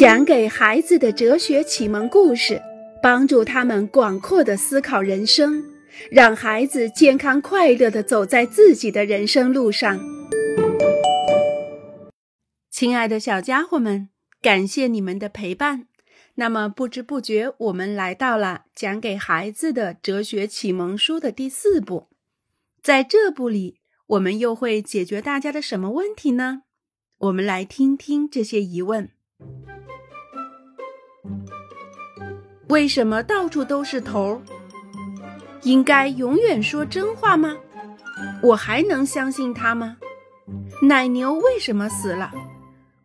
讲给孩子的哲学启蒙故事，帮助他们广阔的思考人生，让孩子健康快乐的走在自己的人生路上。亲爱的小家伙们，感谢你们的陪伴。那么不知不觉，我们来到了讲给孩子的哲学启蒙书的第四部。在这部里，我们又会解决大家的什么问题呢？我们来听听这些疑问：为什么到处都是头？应该永远说真话吗？我还能相信他吗？奶牛为什么死了？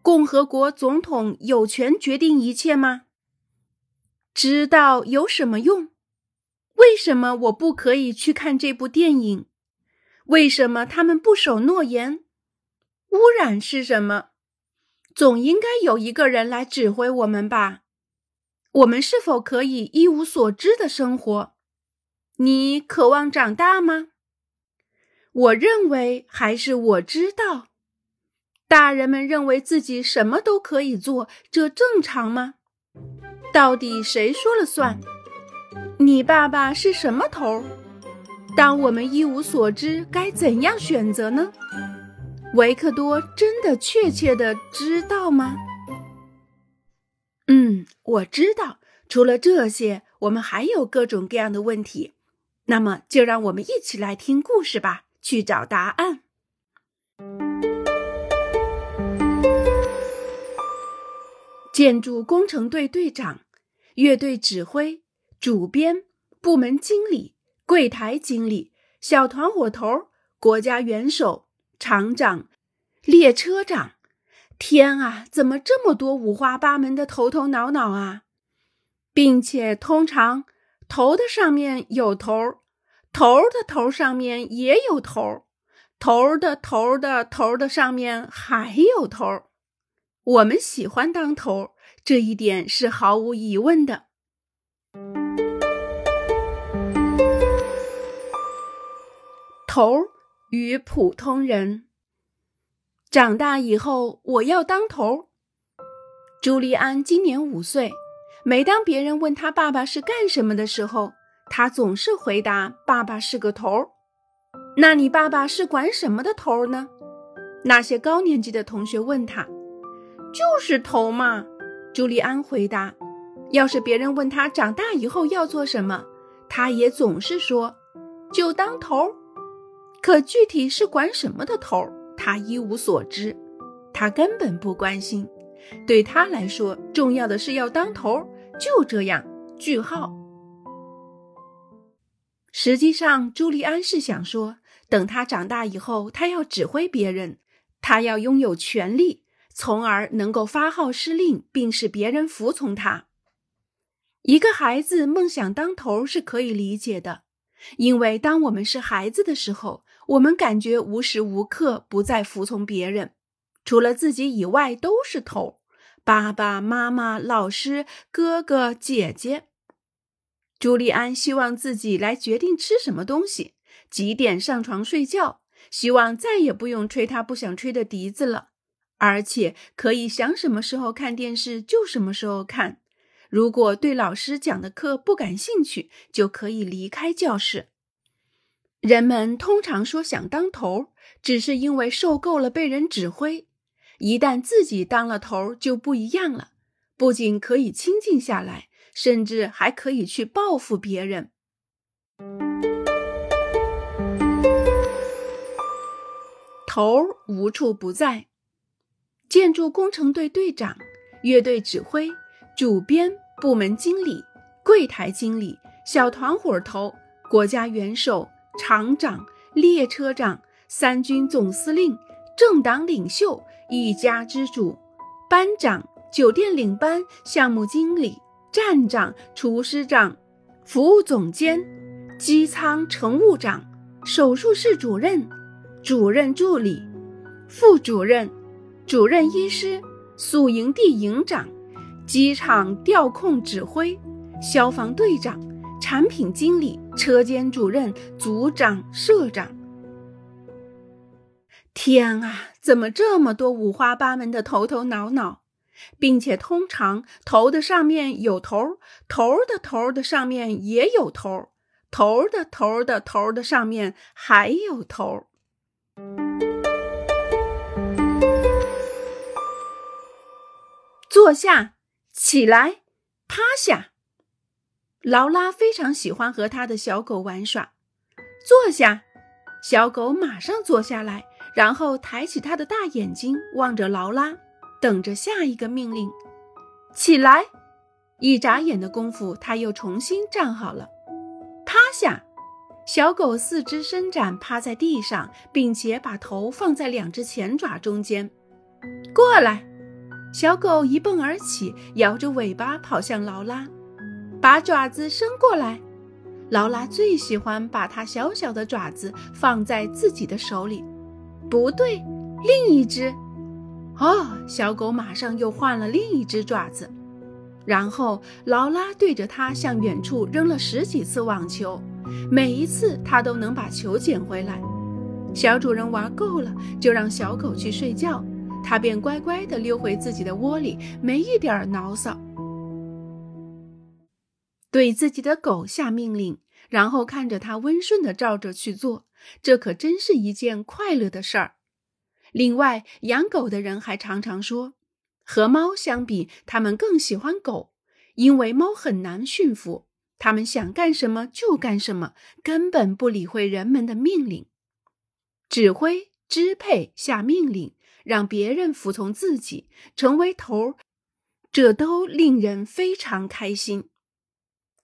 共和国总统有权决定一切吗？知道有什么用？为什么我不可以去看这部电影？为什么他们不守诺言？污染是什么？总应该有一个人来指挥我们吧？我们是否可以一无所知的生活？你渴望长大吗？我认为还是我知道。大人们认为自己什么都可以做，这正常吗？到底谁说了算？你爸爸是什么头？当我们一无所知，该怎样选择呢？维克多真的确切的知道吗？嗯，我知道。除了这些，我们还有各种各样的问题。那么，就让我们一起来听故事吧，去找答案。建筑工程队队长、乐队指挥、主编、部门经理。柜台经理、小团伙头、国家元首、厂长、列车长，天啊，怎么这么多五花八门的头头脑脑啊！并且通常头的上面有头，头的头上面也有头，头的头的头的上面还有头。我们喜欢当头，这一点是毫无疑问的。头与普通人。长大以后，我要当头。朱利安今年五岁。每当别人问他爸爸是干什么的时候，他总是回答：“爸爸是个头。”那你爸爸是管什么的头呢？那些高年级的同学问他：“就是头嘛。”朱利安回答。要是别人问他长大以后要做什么，他也总是说：“就当头。”可具体是管什么的头，他一无所知，他根本不关心。对他来说，重要的是要当头，就这样。句号。实际上，朱利安是想说，等他长大以后，他要指挥别人，他要拥有权力，从而能够发号施令，并使别人服从他。一个孩子梦想当头是可以理解的，因为当我们是孩子的时候。我们感觉无时无刻不在服从别人，除了自己以外都是头。爸爸妈妈、老师、哥哥姐姐。朱利安希望自己来决定吃什么东西，几点上床睡觉，希望再也不用吹他不想吹的笛子了，而且可以想什么时候看电视就什么时候看。如果对老师讲的课不感兴趣，就可以离开教室。人们通常说想当头，只是因为受够了被人指挥。一旦自己当了头，就不一样了。不仅可以清静下来，甚至还可以去报复别人。头无处不在。建筑工程队队长、乐队指挥、主编、部门经理、柜台经理、小团伙头、国家元首。厂长、列车长、三军总司令、政党领袖、一家之主、班长、酒店领班、项目经理、站长、厨师长、服务总监、机舱乘务长、手术室主任、主任助理、副主任、主任医师、宿营地营长、机场调控指挥、消防队长。产品经理、车间主任、组长、社长。天啊，怎么这么多五花八门的头头脑脑？并且通常头的上面有头，头的头的上面也有头，头的头的头的上面还有头。坐下，起来，趴下。劳拉非常喜欢和他的小狗玩耍。坐下，小狗马上坐下来，然后抬起它的大眼睛望着劳拉，等着下一个命令。起来！一眨眼的功夫，它又重新站好了。趴下！小狗四肢伸展，趴在地上，并且把头放在两只前爪中间。过来！小狗一蹦而起，摇着尾巴跑向劳拉，把爪子伸过来。劳拉最喜欢把它小小的爪子放在自己的手里。不对，另一只。哦，小狗马上又换了另一只爪子。然后劳拉对着它向远处扔了十几次网球，每一次它都能把球捡回来。小主人玩够了，就让小狗去睡觉，它便乖乖地溜回自己的窝里，没一点牢骚。对自己的狗下命令，然后看着它温顺地照着去做，这可真是一件快乐的事儿。另外，养狗的人还常常说，和猫相比，他们更喜欢狗，因为猫很难驯服，它们想干什么就干什么，根本不理会人们的命令，指挥、支配、下命令，让别人服从自己，成为头儿，这都令人非常开心。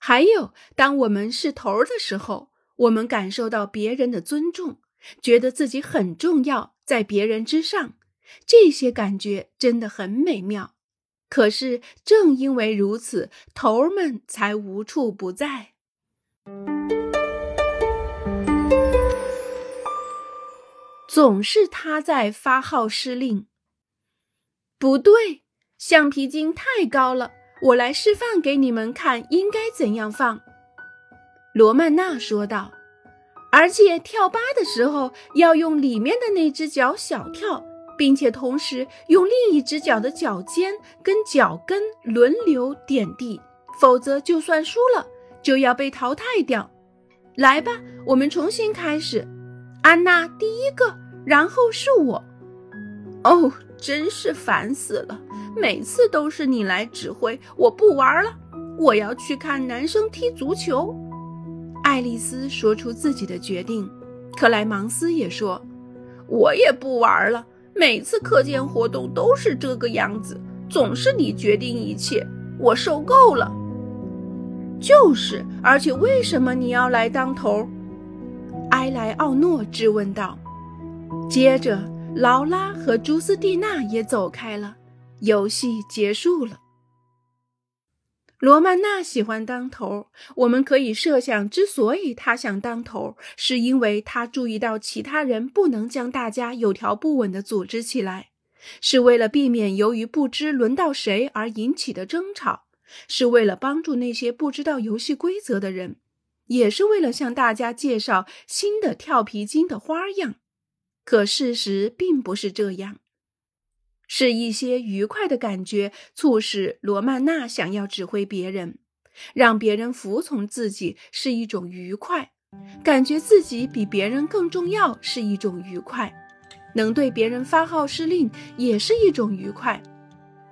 还有，当我们是头儿的时候，我们感受到别人的尊重，觉得自己很重要，在别人之上，这些感觉真的很美妙。可是正因为如此，头儿们才无处不在，总是他在发号施令。不对，橡皮筋太高了。我来示范给你们看，应该怎样放。”罗曼娜说道，“而且跳芭的时候要用里面的那只脚小跳，并且同时用另一只脚的脚尖跟脚跟轮流点地，否则就算输了就要被淘汰掉。来吧，我们重新开始。安娜第一个，然后是我。哦，真是烦死了。”每次都是你来指挥，我不玩了，我要去看男生踢足球。爱丽丝说出自己的决定，克莱芒斯也说：“我也不玩了，每次课间活动都是这个样子，总是你决定一切，我受够了。”就是，而且为什么你要来当头？埃莱奥诺质问道。接着，劳拉和朱斯蒂娜也走开了。游戏结束了。罗曼娜喜欢当头，我们可以设想，之所以他想当头，是因为他注意到其他人不能将大家有条不紊地组织起来，是为了避免由于不知轮到谁而引起的争吵，是为了帮助那些不知道游戏规则的人，也是为了向大家介绍新的跳皮筋的花样。可事实并不是这样。是一些愉快的感觉促使罗曼娜想要指挥别人，让别人服从自己是一种愉快，感觉自己比别人更重要是一种愉快，能对别人发号施令也是一种愉快。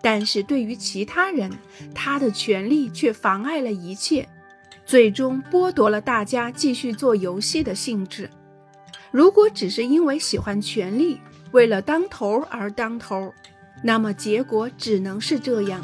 但是对于其他人，他的权利却妨碍了一切，最终剥夺了大家继续做游戏的兴致。如果只是因为喜欢权力，为了当头而当头，那么结果只能是这样。